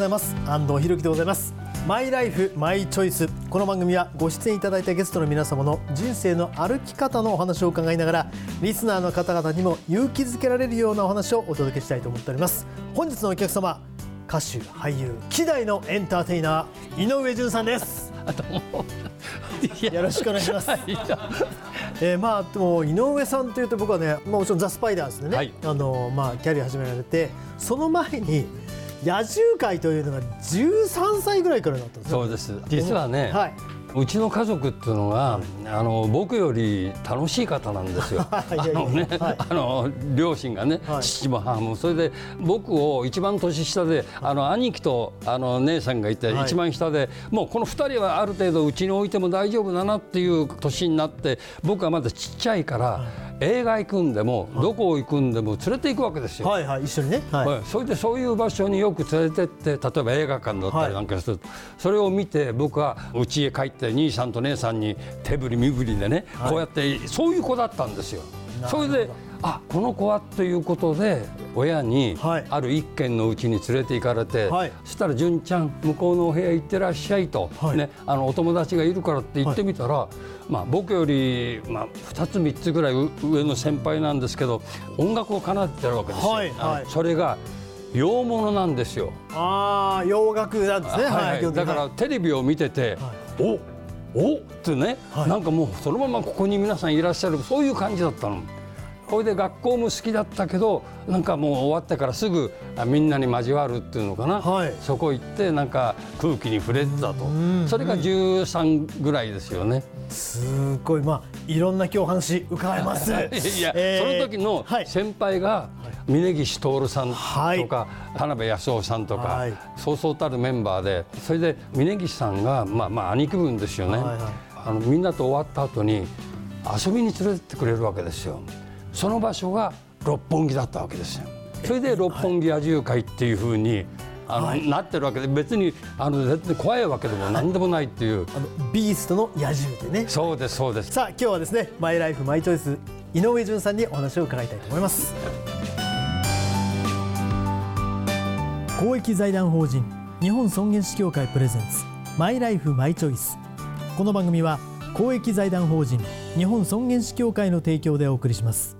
ございます。安藤博樹でございます。マイライフマイチョイス。この番組はご出演いただいたゲストの皆様の人生の歩き方のお話を伺いながらリスナーの方々にも勇気づけられるようなお話をお届けしたいと思っております。本日のお客様歌手俳優希代のエンターテイナー井上順さんです。よろしくお願いします。えー、まあでも井上さんというと僕はね、まあ、もちろんザ・スパイダースでね、はい、あのまあ、キャリア始められてその前に野獣会というのが13歳ぐらいからだったんですそうです。実はね、はい、うちの家族っていうのは、あの僕より楽しい方なんですよ。あのね、はい、あの両親がね、はい、父も母も。それで僕を一番年下であの兄貴とあの姉さんがいて、一番下でもうこの2人はある程度うちに置いても大丈夫だなっていう年になって僕はまだちっちゃいから。映画行くんでも、どこ行くんでも連れて行くわけですよ。はいはい、一緒にね、はい、それでそういう場所によく連れてって例えば映画館だったりなんかする、はい、それを見て僕は家へ帰って兄さんと姉さんに手振り身振りでね、こうやってそういう子だったんですよ。それであこの子はということで親にある一軒のうちに連れて行かれて、はい、そしたら純ちゃん向こうのお部屋行ってらっしゃいと、はい、ね、あのお友達がいるからって言ってみたら、はい、まあ、僕より、まあ、2つ3つぐらい上の先輩なんですけど音楽を奏でてるわけですよ。はいはい、それが洋物なんですよ。ああ洋楽なんですね。はい、だからテレビを見てて、おおってね、なんかもうそのままここに皆さんいらっしゃるそういう感じだったの。これで学校も好きだったけどなんかもう終わってからすぐみんなに交わるっていうのかな、はい、そこ行ってなんか空気に触れてたと。それが13ぐらいですよね。すごい。まあいろんな今日話伺います。いや、えー、その時の先輩が峯岸徹さんとか、はい、田辺康夫さんとか、はい、そうそうたるメンバーでそれで峯岸さんがまあまあ兄貴分ですよね。はいはい、あのみんなと終わった後に遊びに連れてってくれるわけですよ。その場所が六本木だったわけですよ。それで六本木野獣会っていうふうにあの、はい、なってるわけで別にあの絶対怖いわけでも何でもないっていう、あのビーストの野獣でね。そうですそうです。さあ今日はですねマイライフマイチョイス井上潤さんにお話を伺いたいと思います。公益財団法人日本尊厳死協会プレゼンツマイライフマイチョイス。この番組は公益財団法人日本尊厳死協会の提供でお送りします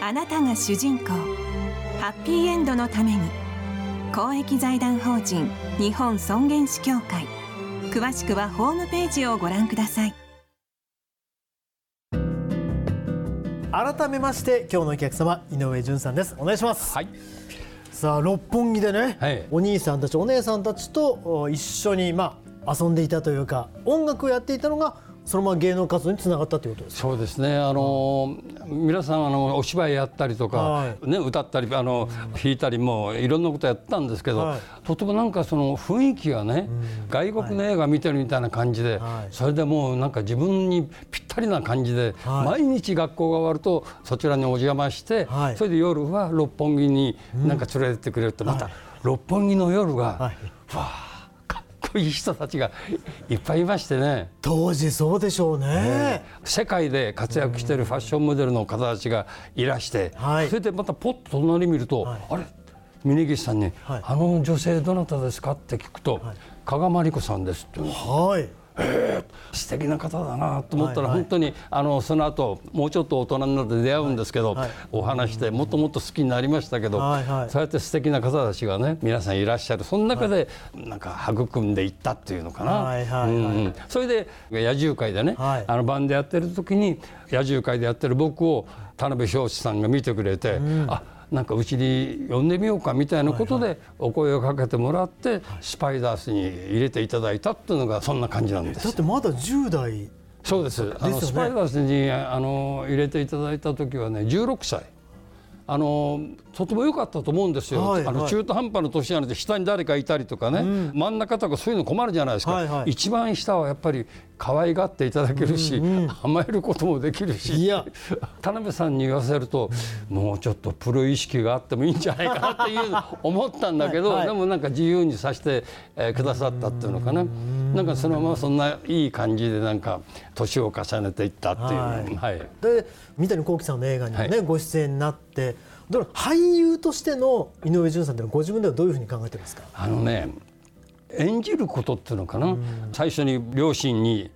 あなたが主人公。ハッピーエンドのために。公益財団法人日本尊厳死協会。詳しくはホームページをご覧ください。改めまして今日のお客様井上潤さんです。お願いします。はい。さあ六本木でね、はい、お兄さんたちお姉さんたちと一緒にまあ遊んでいたというか音楽をやっていたのがそのまま芸能活動につながったということですそうですね。あの、うん、皆さんあのお芝居やったりとか、はい、ね、歌ったりあの、弾いたりもいろんなことやったんですけど、はい、とてもなんかその雰囲気がね、うん、外国の映画見てるみたいな感じで、はい、それでもうなんか自分にぴったりな感じで、毎日学校が終わるとそちらにお邪魔して、それで夜は六本木になんか連れてってくれると、また六本木の夜が、はい、わあこういう人たちがいっぱいいましてね。当時そうでしょうね、えー、世界で活躍しているファッションモデルの方たちがいらして、はい、それでまたポッと隣見ると、はい、あれ？峯岸さんに、はい、あの女性どなたですか?」って聞くと「加賀まりこさんです」って。はいえー、素敵な方だなと思ったら、本当にあのその後もうちょっと大人になって出会うんですけど、お話してもっともっと好きになりましたけど、そうやって素敵な方たちがね皆さんいらっしゃる。その中でなんか育んでいったっていうのかな、それで野獣会でね、あの番でやってる時に野獣会でやってる僕を田辺彰子さんが見てくれて、うん、あなんかうちに呼んでみようかみたいなことでお声をかけてもらってスパイダースに入れていただいたっていうのがそんな感じなんですだってまだ10代そうです、ね、あのスパイダースにあの入れていただいた時はね16歳あのとても良かったと思うんですよ、はい、あの中途半端な年なので下に誰かいたりとかね、うん、真ん中とかそういうの困るじゃないですか、はいはい、一番下はやっぱり可愛がっていただけるし、うんうん、甘えることもできるし。いや。田辺さんに言わせると、うん、もうちょっとプロ意識があってもいいんじゃないかなっていう思ったんだけどはい、でもなんか自由にさせて、えー、くださったっていうのかな、ん。なんかそのままそんないい感じでなんか年を重ねていったっていう、はい、はい、で三谷幸喜さんの映画にね、ご出演になって俳優としての井上順さんってご自分ではどういうふうに考えてますか？あのね演じることっていうのかな、最初に両親に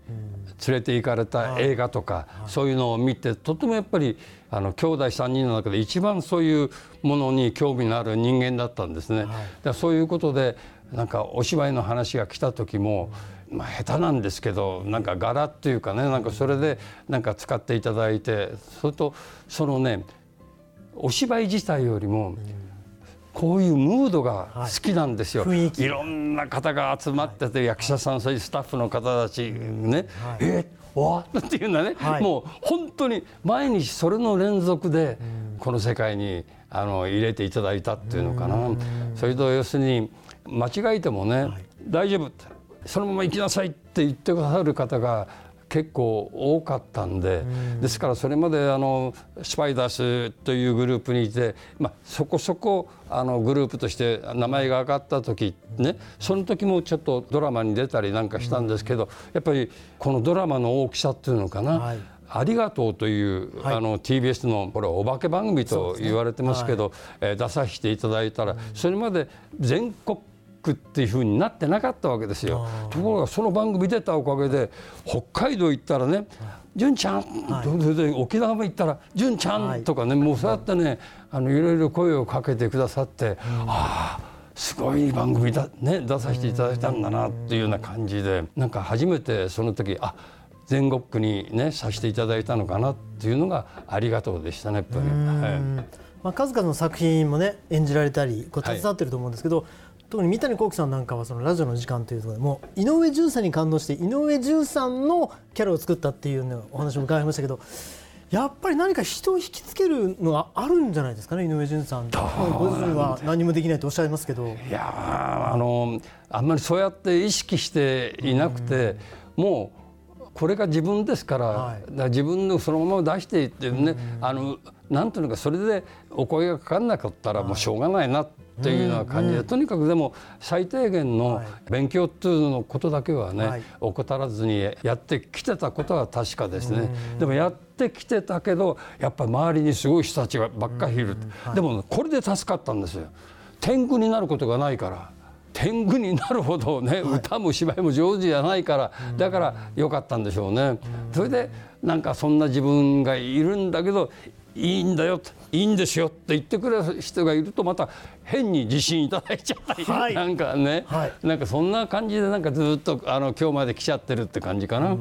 連れて行かれた映画とか、そういうのを見てとてもやっぱりあの兄弟3人の中で一番そういうものに興味のある人間だったんですね。はい、そういうことでなんかお芝居の話が来た時も、まあ、下手なんですけどなんか柄っていうかねなんかそれでなんか使っていただいてそれとそのねお芝居自体よりも、こういうムードが好きなんですよ、はい、いろんな方が集まってて、役者さんそういうスタッフの方たちね、はい、えわっていうのはね、はい、もう本当に毎日それの連続でこの世界にあの入れていただいたっていうのかな。それと要するに間違えてもね、大丈夫そのまま行きなさいって言ってくださる方が結構多かったんで、ですからそれまであのスパイダースというグループにいて、まあ、そこそこあのグループとして名前が上がった時ねその時もちょっとドラマに出たりなんかしたんですけど、やっぱりこのドラマの大きさっていうのかな、はい。ありがとうという、はい、あの TBS のこれお化け番組と言われてますけど、ねはい、えー、出させていただいたら、それまで全国クっていうふうになってなかったわけですよ。ところがその番組出たおかげで北海道行ったらね「純ちゃん」はい、沖縄も行ったら「純ちゃん」とかね、もうそうやってねあのいろいろ声をかけてくださって、ああすごい番組だ、ね、出させていただいたんだなっていうような感じでなんか初めてその時あ全国区にねさせていただいたのかなっていうのがありがとうでしたねやっぱり。はい。まあ、数々の作品もね演じられたりこう携わってると思うんですけど、はい特に三谷幸喜さんなんかはそのラジオの時間というところでも井上順さんに感動して井上順さんのキャラを作ったっていう、ね、お話も伺いましたけどやっぱり何か人を引きつけるのがあるんじゃないですかね井上順さんご自身は何もできないとおっしゃいますけど。いやあのあんまりそうやって意識していなくて、もうこれが自分ですからはい、から自分のそのまま出していってね、あのなんというのかそれでお声がかかんなかったらもうしょうがないなっっていうような感じで、とにかくでも最低限の勉強っていうのことだけはね、怠らずにやってきてたことは確かですね。でもやってきてたけどやっぱ周りにすごい人たちがばっかりいる、でもこれで助かったんですよ。天狗になることがないから。天狗になるほどね、歌も芝居も上手じゃないから。だから良かったんでしょうね。それでなんかそんな自分がいるんだけどいいんだよいいんですよって言ってくれる人がいるとまた変に自信いただいちゃったり、はい、なんかね、はい、なんかそんな感じでなんかずっとあの今日まで来ちゃってるって感じかな。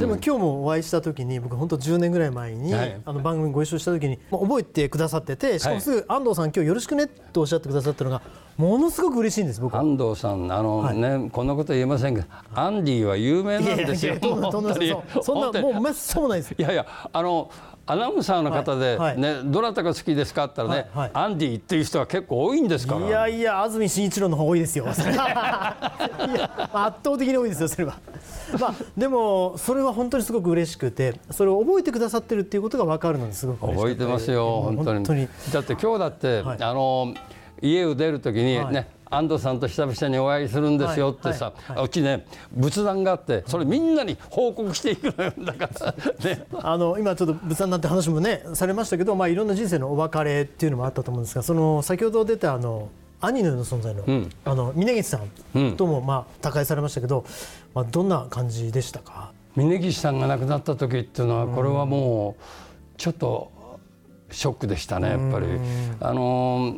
でも今日もお会いした時に僕本当10年ぐらい前に、はい、あの番組ご一緒した時に、まあ、覚えてくださっててしかもすぐ安藤さん今日よろしくねとおっしゃってくださったのがものすごく嬉しいんです僕。安藤さんあのね、こんなこと言えませんけどアンディは有名なんですよ。そんなもうめっそうないです。いやいやあのアナウンサーの方で、はい。ね、どなたが好きですかって言ったらね、はい。はい、アンディっていう人は結構多いんですから。いやいや安住紳一郎の方多いですよ。圧倒的に多いですよそれは、まあ、でもそれは本当にすごく嬉しくてそれを覚えてくださってるっていうことが分かるのですごく覚えてますよ本当に。だって今日だって、あの家を出る時にね、安藤さんと久々にお会いするんですよってさ、はい。はい、うちね仏壇があってそれみんなに報告していくのよ。だからね。あの今ちょっと仏壇なんて話もねされましたけど、まあ、いろんな人生のお別れっていうのもあったと思うんですがその先ほど出たあの兄のような存在の,、うん、あの峯岸さんともまあ他界されましたけど、まあ、どんな感じでしたか？峯岸さんが亡くなった時っていうのはこれはもうちょっとショックでしたねやっぱり。あの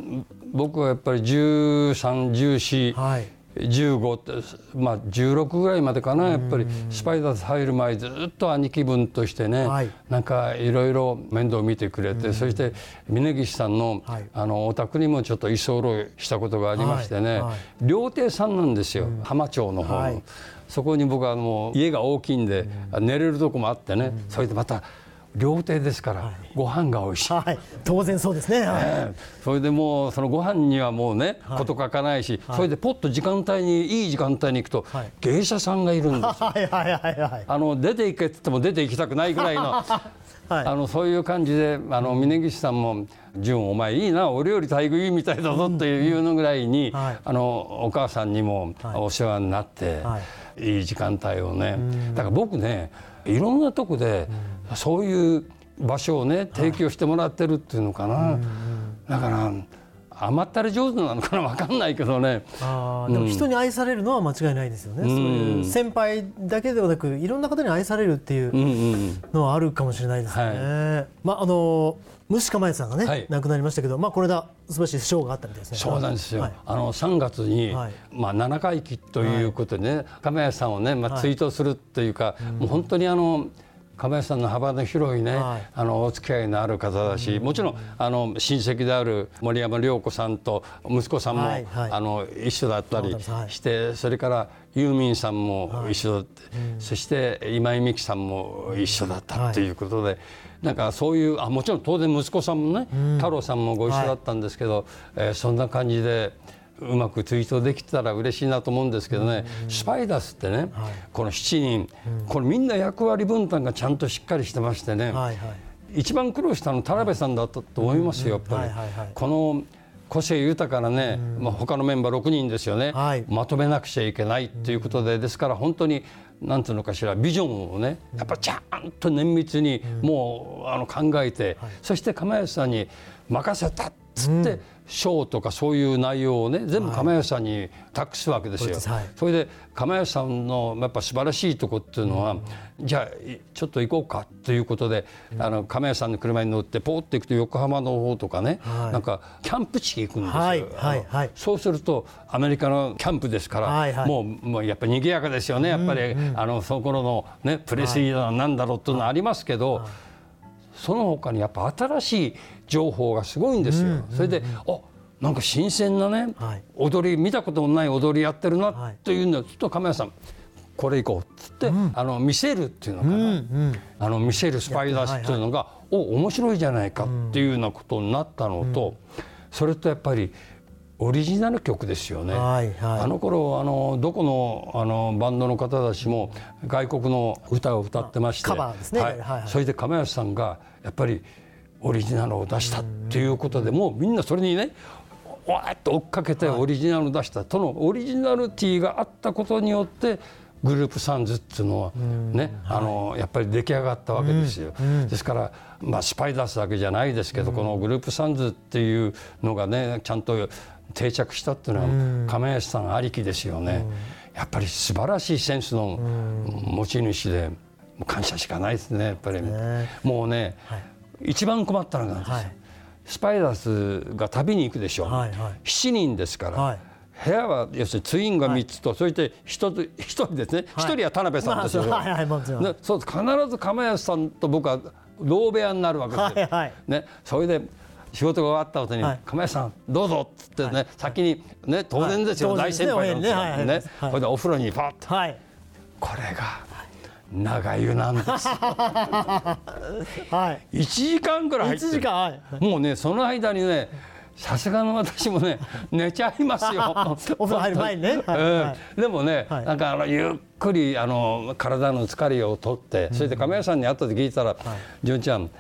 僕はやっぱり1314、はい、15ってまあ16ぐらいまでかなやっぱり。スパイダーズ入る前ずっと兄貴分としてね、はい、なんかいろいろ面倒見てくれて、そして峯岸さんの,、あのお宅にもちょっと居候したことがありましてね、料亭さんなんですよ、浜町の方の。そこに僕はもう家が大きいんで、寝れるとこもあってね、それでまた料亭ですから、はい、ご飯が美味しい、はい、当然そうですね、はい、えー、それでもうそのご飯にはもうね、はい、こと書かないし、それでポッと時間帯にいい時間帯に行くと、芸者さんがいるんですよ、はいはいはいはい、あの出て行けって言っても出て行きたくないぐらいのはい、あのそういう感じであの峯岸さんも「純お前いいな俺より待遇いいみたいだぞ」っていうのぐらいに、はい、あのお母さんにもお世話になって、はい、いい時間帯をね。だから僕ねいろんなとこでそういう場所をね提供してもらってるっていうのかな。だから甘ったれ上手なのかな分かんないけどね。あでも人に愛されるのは間違いないですよね、うん、そういう先輩だけではなくいろんな方に愛されるっていうのはあるかもしれないですね。はい、まああの虫釜さんがね、はい、亡くなりましたけど、まあ、これだ素晴らしい賞があったみたいですね。そうなんですよ。はい、あの3月に、はい、まあ7回忌ということでね、はい、亀谷さんをね、まあ追悼するというか、もう本当にあの亀井さんの幅の広いね、はい、あのお付き合いのある方だし、もちろんあの親戚である森山良子さんと息子さんも、はいはい、あの一緒だったりして、それからユーミンさんも一緒だって、そして今井美樹さんも一緒だったとい。うことで。なんかそういうあもちろん当然息子さんもね、太郎さんもご一緒だったんですけど、えー、そんな感じでうまくツイートできたら嬉しいなと思うんですけどね、スパイダースってね、はい、この7人、これみんな役割分担がちゃんとしっかりしてましてね、はいはい、一番苦労したの田辺さんだったと思いますよ、やっぱり。この個性豊かなね、まあ、他のメンバー6人ですよね、はい、まとめなくちゃいけないということでですから本当になんていうのかしらビジョンをねやっぱちゃんと綿密にもうあの考えて、そして釜谷さんに任せたっつって、賞とかそういう内容をね全部釜吉さんに託すわけですよ。はい、それで釜吉さんのやっぱ素晴らしいとこっていうのは、うん、じゃあちょっと行こうかということで、うん、あの釜吉さんの車に乗ってポーって行くと横浜の方とかね、はい、なんかキャンプ地行くんですよ。はいはい、そうするとアメリカのキャンプですから、もうもうやっぱり賑やかですよね。やっぱり、あのその頃のねプレスリーだなんだろうっていうのはありますけど。その他にやっぱ新しい情報がすごいんですよ。それであなんか新鮮なね、はい、踊り見たこともない踊りやってるなというのをちょっと亀谷さんこれ行こうっつって、うん、あの見せるっていうのかな、うんうん、あの見せるスパイダースっていうのが、はいはい、お面白いじゃないかっていうようなことになったのと、うん、それとやっぱりオリジナル曲ですよね。はいはい、あの頃あのどこのあのバンドの方たちも外国の歌を歌ってまして、ね。はい。はい、それで亀谷さんがやっぱりオリジナルを出したっていうことでもうみんなそれにねわーっと追っかけてオリジナルを出した、そのオリジナルティがあったことによってグループサンズっていうのはね、あのやっぱり出来上がったわけですよ。ですから、まあ、スパイダースだけじゃないですけど、このグループサンズっていうのがねちゃんと定着したっていうのは亀梨さんありきですよね。やっぱり素晴らしいセンスの持ち主で感謝しかないですねやっぱり、もうね、一番困ったのが、はい、スパイダースが旅に行くでしょ。う、はいはい、7人ですから、はい、部屋は要するにツインが3つと、はい、そして1人ですね、はい、1人は田辺さんですよ、まあ、はいはいそう必ず釜安さんと僕は同部屋になるわけですよ、はいはい、ね、それで仕事が終わった後に、はい、釜安さんどうぞっつってね、はい、先にね当然ですよ、大先輩なんですよ。ね、これでお風呂にパッと、これが長湯なんです。はい。1時間くらい入って時間、はい、もうねその間にねさすがの私もね 寝ちゃいますよ。お風呂入る前にね。はい、でもね、はい、なんかあのゆっくりあの体の疲れを取って、それで亀屋さんに後で聞いたら「純、はい、ちゃん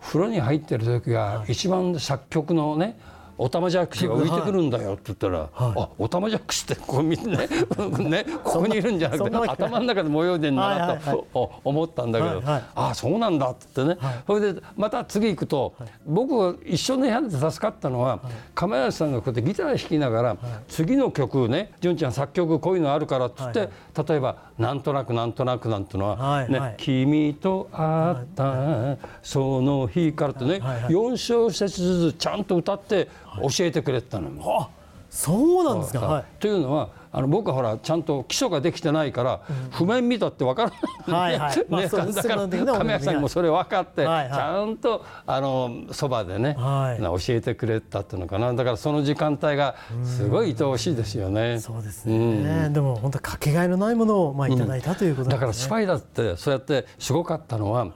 風呂に入ってる時が一番作曲のねおたまじゃくしが浮いてくるんだよって言ったら、はい、あおたまじゃくしってここ見てね ねここにいるんじゃなくて頭の中で模様でんだなと思ったんだけど、はいはい、ああそうなんだって言ってね、はい、それでまた次行くと、はい、僕が一緒の部屋で助かったのは、はい、亀梨さんがこうやってギター弾きながら、次の曲ね純ちゃん作曲こういうのあるからっつって、例えば「なんとなくなんとなく」なんてのは、ね君と会ったその日から」ってね、はいはい、4小節ずつちゃんと歌って教えてくれたのあそうなんですか、はい、というのはあの僕はほらちゃんと基礎ができてないから、譜面見たって分からない、はいはい。だから亀谷さんもそれ分かって、ちゃんとあのそばでね、はい、教えてくれたっていうのかな。だからその時間帯がすごい愛おしいですよね。そうですね、うん、でも本当かけがえのないものをまあいただいたということ、だからスパイダーってそうやってすごかったのは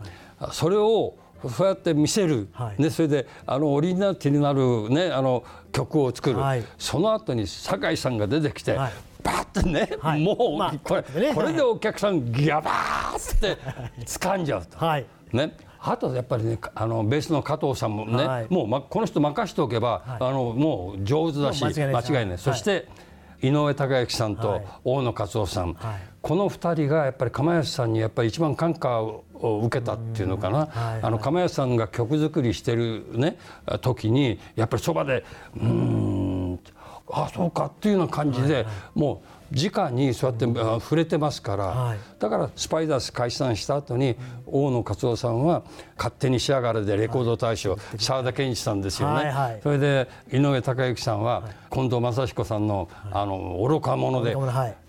それをそうやって見せる、はい、ね、それであのオリジナリティになる、ね、あの曲を作る、はい、その後に酒井さんが出てきて、はい、バッてね、はい、もう、まあ、これ、ね、これでお客さんギャバーって掴んじゃうと。ね。あとやっぱりねあのベースの加藤さんもね、はい、もう、ま、この人任しておけば、はい、あのもう上手だし間違いないそして、井上孝之さんと大野勝夫さん、はい、この2人がやっぱり釜安さんにやっぱり一番感化を受けたっていうのかな、あの釜安さんが曲作りしてるね時にやっぱりそばで「うんあそうか」っていうような感じで、もう。直にそうやって触れてますから、はい、だからスパイダース解散した後に、大野勝夫さんは「勝手に仕上がれ」でレコード大賞澤、田研一さんですよね、はいはい、それで井上隆之さんは、近藤正彦さんの「あの愚か者で」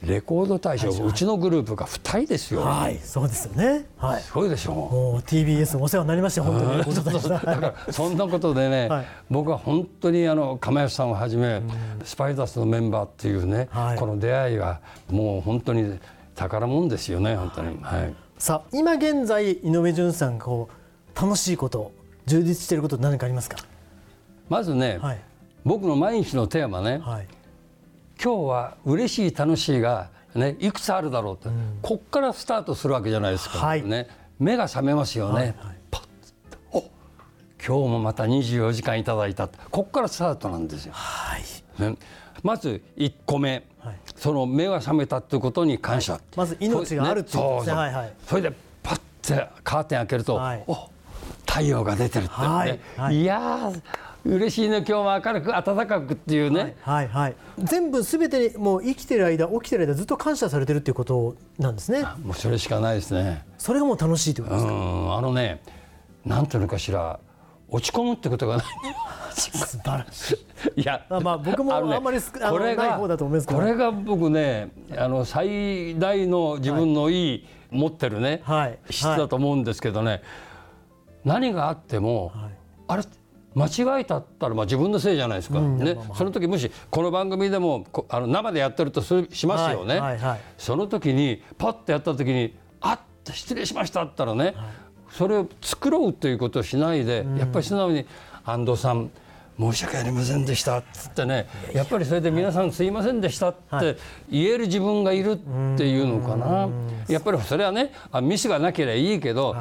レコード大賞、うちのグループが2人ですよ、はい。そうですよね、はい、すごいでしょう。もう TBS お世話になりました本当に。だからそんなことでね、僕は本当にあの亀吉さんをはじめ、スパイダースのメンバーっていうね、この出会いはもう本当に宝物ですよね本当に、はい、さあ今現在井上順さんがこう楽しいこと充実していること何かありますか？まずね、はい、僕の毎日のテーマね、はい、今日は嬉しい楽しいが、ね、いくつあるだろうと、うん、こっからスタートするわけじゃないですか、はい、ね、目が覚めますよね、はいはい、パッお今日もまた24時間いただいたこっからスタートなんですよ。はい。ね、まず1個目、はい、その目が覚めたということに感謝、はい、まず命があるっていうこと。ですね、はいはい、それでパッてカーテン開けると、はい、お太陽が出てるって、ね、はい。はい、いや嬉しいね。今日は明るく暖かくっていうね、はい、はい、全部すべてもう生きてる間起きてる間ずっと感謝されてるっていうことなんですね。もうそれしかないですね。それがもう楽しいってことですか？あのねなんていうのかしら落ち込むってことがない。素晴らしい。いや、まあ僕もあんまり、ね、これがこれが僕ね、あの最大の自分のいい、持ってるね、はい、質だと思うんですけどね、はい、何があっても、はい、あれ間違えたったらまあ自分のせいじゃないですか、うん、ね、その時もしこの番組でもあの生でやってるとしますよね、はい。はい、その時にパッとやった時に「あっ失礼しました」ったらね、それを作ろうということをしないで、やっぱり素直に「安藤さん申し訳ありませんでした」っつってねや。っぱりそれで「皆さんすいませんでした」って言える自分がいるっていうのかな。やっぱりそれはねミスがなければいいけど、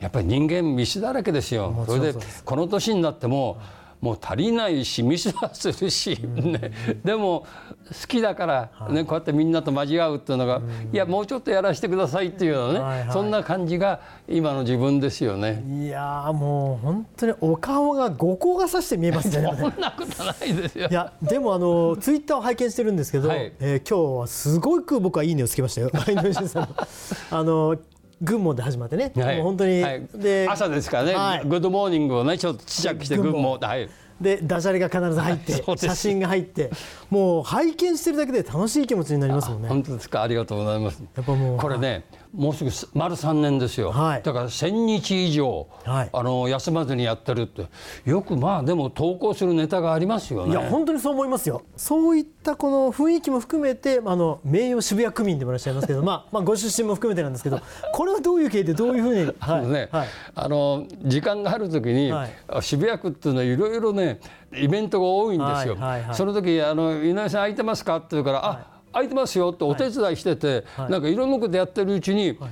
やっぱり人間ミスだらけですよ。それでこの年になっても、もう足りないしミスはするし、ね、でも好きだから、ね、こうやってみんなと交わうっていうのが、いやもうちょっとやらせてくださいっていうようなね、そんな感じが今の自分ですよね。いやもう本当にお顔が五光がさして見えますね。そんなことないですよ。いやでもあのツイッターを拝見してるんですけど、はい、えー、今日はすごく僕はいいねをつけましたよ。あの群馬で始まってね、はい、もう本当に、はい、で朝ですからね、はい、 Good morning をねちょっとちっちゃくして群馬。はい。でダジャレが必ず入って 写真が入ってもう拝見してるだけで楽しい気持ちになりますもんね。本当ですか？ありがとうございます。やっぱもうこれね、もうすぐ丸3年ですよ、はい、だから1000日以上、はい、あの休まずにやってるって。よくまあでも投稿するネタがありますよね。いや本当にそう思いますよ。そういったこの雰囲気も含めてあの名誉渋谷区民でもいらっしゃいますけど、まあ、まあご出身も含めてなんですけど これはどういう経緯でどういうふうに、はい。ねあの時間がある時に、渋谷区っていうのはいろいろねイベントが多いんですよ、その時あの井上さん空いてますか？って言うから、あ空いてますよってお手伝いしてて、はい、なんかいろんなことやってるうちに、はい、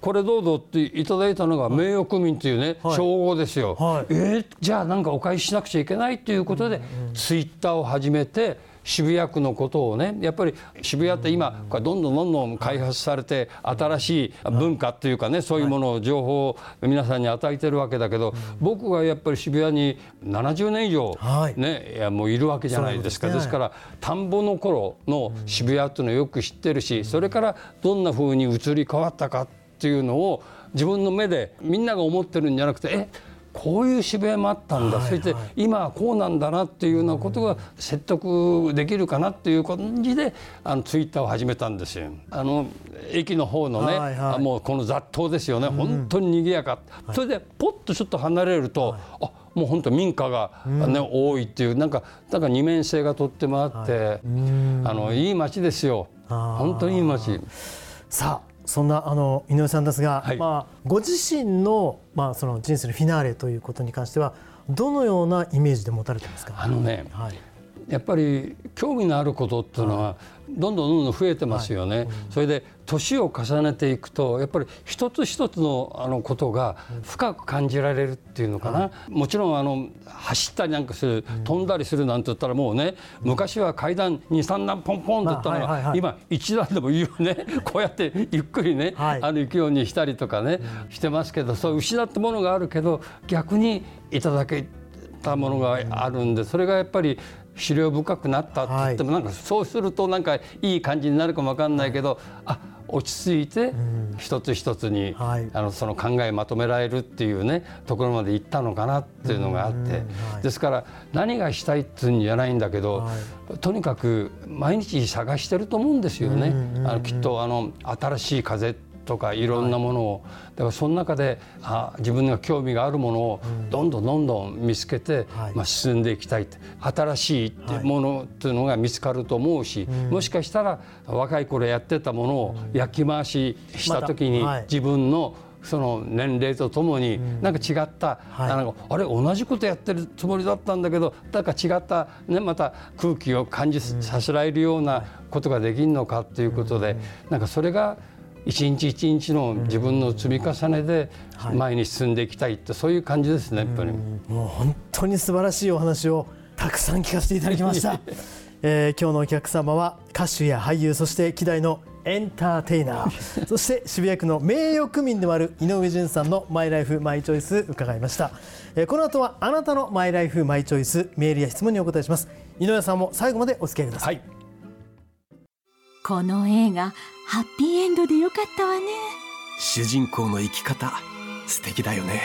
これどうぞっていただいたのが名誉区民っていうね、称号ですよ。はい、えー、じゃあなんかお返ししなくちゃいけないっていうことで、ツイッターを始めて渋谷区のことをねやっぱり渋谷って今どんどんどんどん開発されて新しい文化っていうかねそういうものを情報を皆さんに与えてるわけだけど僕がやっぱり渋谷に70年以上ねいやもういるわけじゃないですか。ですから田んぼの頃の渋谷っていうのをよく知ってるしそれからどんなふうに移り変わったかっていうのを自分の目でみんなが思ってるんじゃなくてえこういう渋谷もあったんだ、はいはい、そして今はこうなんだなっていうようなことが説得できるかなっていう感じであのツイッターを始めたんですよ。あの駅の方のね、はいはい、もうこの雑踏ですよね、うん、本当に賑やか、はい、それでポッとちょっと離れると、はい、あもう本当民家がね、うん、多いっていうなんかなんか二面性がとってもあって、はい、あのいい街ですよ。本当にいい街。さあそんなあの井上さんですが、はい、まあ、ご自身の,、まあその人生のフィナーレということに関してはどのようなイメージで持たれてますか？あのね、はい、やっぱり興味のあることっていうのは、どんどんどんどん増えてますよね、それで年を重ねていくとやっぱり一つ一つのあのことが深く感じられるっていうのかな、はい、もちろんあの走ったりなんかする、飛んだりするなんて言ったらもうね昔は階段23段ポンポンって言ったの。が、今1段でもいいよね。こうやってゆっくりね、はい、あの行くようにしたりとかね、してますけどそう失ったものがあるけど逆にいただけたものがあるんでそれがやっぱり資料深くなったって言っても、なんかそうするとなんかいい感じになるかもわかんないけど、あ落ち着いて一つ一つに、あのその考えまとめられるっていうねところまで行ったのかなっていうのがあって、ですから何がしたいっていうんじゃないんだけど、とにかく毎日探してると思うんですよね。あのきっとあの新しい風とかいろんなものを、だからその中であ自分が興味があるものをどんどんどんどん見つけて、まあ、進んでいきたい新しいものっていうのが見つかると思うし、もしかしたら若い頃やってたものを焼き回しした時に自分のその年齢とともになんか違った、はい、なんかあれ同じことやってるつもりだったんだけどなんか違った、ね、また空気を感じさせられるようなことができるのかということで、なんかそれが一日一日の自分の積み重ねで前に進んでいきたいってそういう感じですねやっぱり。もう本当に素晴らしいお話をたくさん聞かせていただきました、えー、今日のお客様は歌手や俳優そして希代のエンターテイナー。そして渋谷区の名誉区民でもある井上淳さんのマイライフマイチョイス伺いました、えー、この後はあなたのマイライフマイチョイスメールや質問にお答えします。井上さんも最後までお付き合いください、はい、この映画ハッピーエンドでよかったわね。主人公の生き方素敵だよね。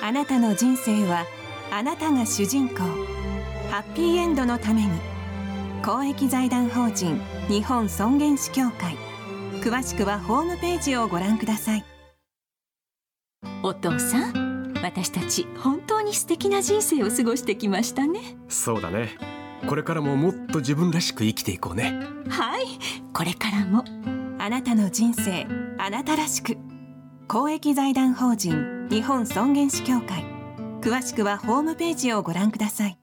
あなたの人生はあなたが主人公。ハッピーエンドのために公益財団法人日本尊厳死協会。詳しくはホームページをご覧ください。お父さん私たち本当に素敵な人生を過ごしてきましたね。そうだねこれからももっと自分らしく生きていこうね。はい。これからも。あなたの人生あなたらしく。公益財団法人日本尊厳死協会。詳しくはホームページをご覧ください。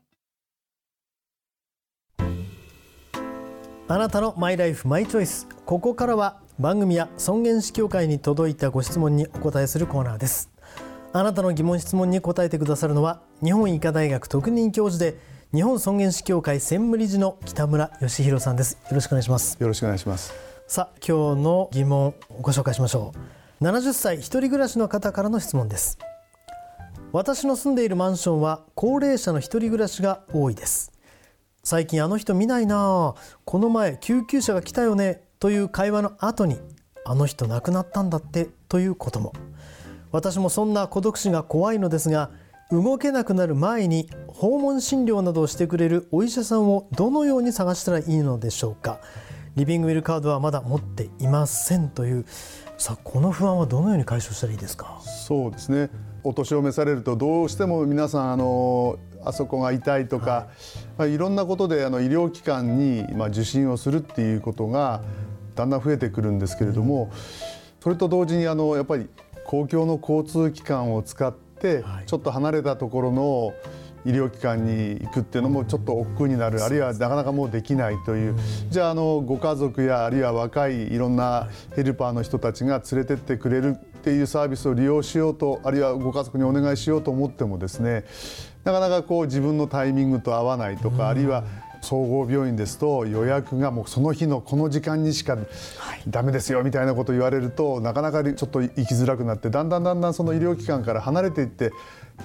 あなたのマイライフマイチョイス。ここからは番組や尊厳死協会に届いたご質問にお答えするコーナーです。あなたの疑問質問に答えてくださるのは日本医科大学特任教授で日本尊厳死協会専務理事の北村義弘さんです。よろしくお願いします。よろしくお願いします。さあ今日の疑問をご紹介しましょう。70歳一人暮らしの方からの質問です。私の住んでいるマンションは高齢者の一人暮らしが多いです。最近あの人見ないなこの前救急車が来たよね。という会話の後にあの人亡くなったんだって。ということも。私もそんな孤独死が怖いのですが動けなくなる前に訪問診療などをしてくれるお医者さんをどのように探したらいいのでしょうか？リビングウィルカードはまだ持っていませんという。さあこの不安はどのように解消したらいいですか？そうですね。お年を召されるとどうしても皆さんあのあそこが痛いとか、はい、いろんなことであの医療機関にまあ受診をするっていうことがだんだん増えてくるんですけれども、それと同時にあのやっぱり公共の交通機関を使ってちょっと離れたところの医療機関に行くっていうのもちょっと億劫になるあるいはなかなかもうできないという。じゃああのご家族やあるいは若いいろんなヘルパーの人たちが連れてってくれるっていうサービスを利用しようとあるいはご家族にお願いしようと思ってもですねなかなかこう自分のタイミングと合わないとかあるいは総合病院ですと予約がもうその日のこの時間にしかダメですよみたいなことを言われるとなかなかちょっと行きづらくなってだんだんだんだんその医療機関から離れていって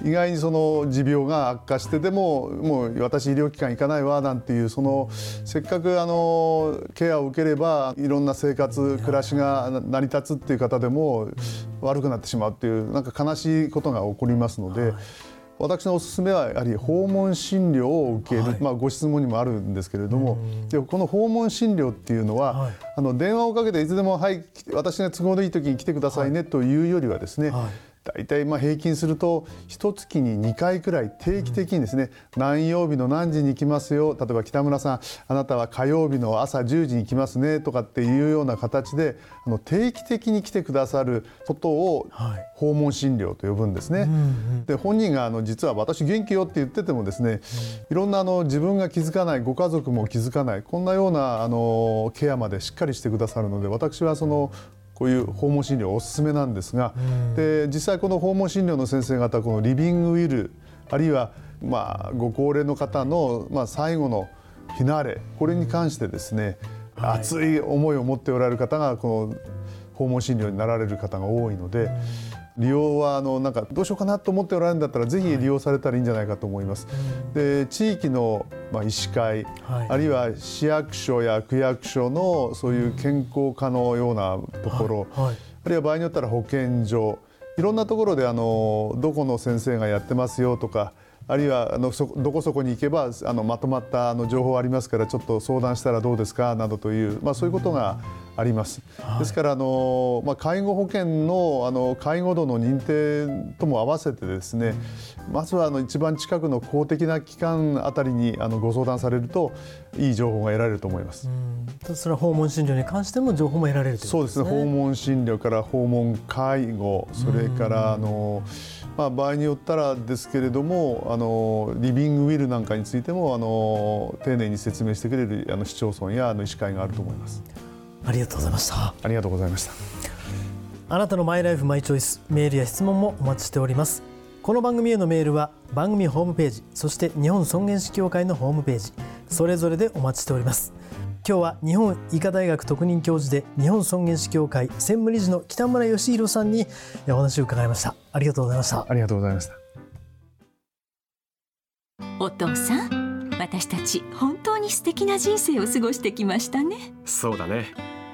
意外にその持病が悪化してでももう私医療機関行かないわなんていうそのせっかくあのケアを受ければいろんな生活暮らしが成り立つっていう方でも悪くなってしまうっていうなんか悲しいことが起こりますので。私のおすすめはやはり訪問診療を受ける、はい、まあ、ご質問にもあるんですけれどもでこの訪問診療っていうのは、はい、あの電話をかけていつでも「はい私が都合のいい時に来てくださいね」というよりはですね、はい大体まあ平均すると一月に2回くらい定期的にですね、うん、何曜日の何時に来ますよ例えば北村さんあなたは火曜日の朝10時に来ますねとかっていうような形であの定期的に来てくださることを訪問診療と呼ぶんですね。はい、で本人があの実は私元気よって言っててもですね、いろんなあの自分が気づかないご家族も気づかないこんなようなあのケアまでしっかりしてくださるので私はそのこういう訪問診療おすすめなんですが、で実際この訪問診療の先生方このリビングウィルあるいはまあご高齢の方のまあ最後のフィナーレこれに関してですね、はい、熱い思いを持っておられる方がこの訪問診療になられる方が多いので。利用はあのなんかどうしようかなと思っておられるんだったらぜひ利用されたらいいんじゃないかと思います。はい、で地域のまあ医師会、はい、あるいは市役所や区役所のそういう健康課のようなところ、はい、あるいは場合によったら保健所いろんなところであのどこの先生がやってますよとかあるいはあのそどこそこに行けばあのまとまったあの情報ありますからちょっと相談したらどうですかなどという、まあ、そういうことがあります。はい、ですからあの、まあ、介護保険のあの介護度の認定とも合わせてですねまずはあの一番近くの公的な機関あたりにあのご相談されるといい情報が得られると思います。それは訪問診療に関しても情報も得られる、ね、そうですね。訪問診療から訪問介護それからあの。まあ、場合によったらですけれどもあのリビングウィルなんかについてもあの丁寧に説明してくれるあの市町村やあの医師会があると思いますありがとうございました。ありがとうございました。あなたのマイライフマイチョイスメールや質問もお待ちしております。この番組へのメールは番組ホームページそして日本尊厳死協会のホームページそれぞれでお待ちしております。今日は日本医科大学特任教授で日本尊厳死協会専務理事の北村義弘さんにお話を伺いました。ありがとうございました。ありがとうございました。お父さん私たち本当に素敵な人生を過ごしてきましたね。そうだね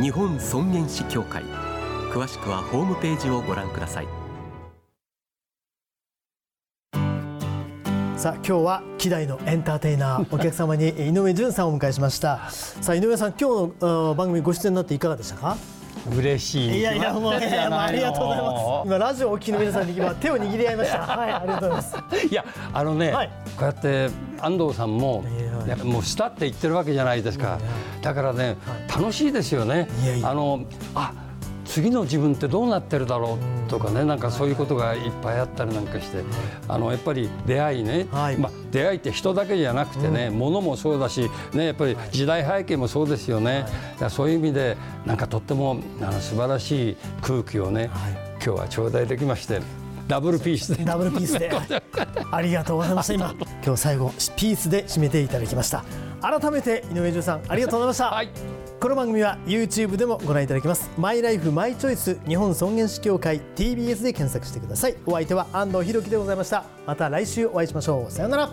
日本尊厳死協会。詳しくはホームページをご覧ください。さあ今日は希代のエンターテイナーお客様に井上潤さんをお迎えしました。さあ井上さん今日の番組ご出演になっていかがでしたか？嬉しい。いやいやもう、いやありがとうございます。今ラジオお聞きの皆さんに今手を握り合いました。はい、ありがとうございます。いやあのね、はい、こうやって安藤さんもやもうしたって言ってるわけじゃないですか。だからね、楽しいですよね。いやいやあのあ。次の自分ってどうなってるだろうとかねなんかそういうことがいっぱいあったりなんかしてあのやっぱり出会いね、はい、まあ、出会いって人だけじゃなくてね、うん、物もそうだし、ね、やっぱり時代背景もそうですよね、はい、そういう意味でなんかとってもあの素晴らしい空気をね、はい、今日は頂戴できまして。ダブルピースで。ダブルピースで。ありがとうございました今 今日最後ピースで締めていただきました。改めて井上潤さんありがとうございました、はい、この番組は YouTube でもご覧いただけます。マイライフマイチョイス日本尊厳死協会 TBS で検索してください。お相手は安藤博樹でございました。また来週お会いしましょう。さようなら。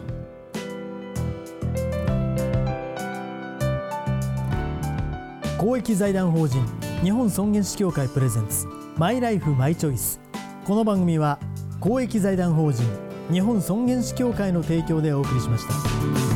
公益財団法人日本尊厳死協会プレゼンツマイライフマイチョイスこの番組は公益財団法人日本尊厳死協会の提供でお送りしました。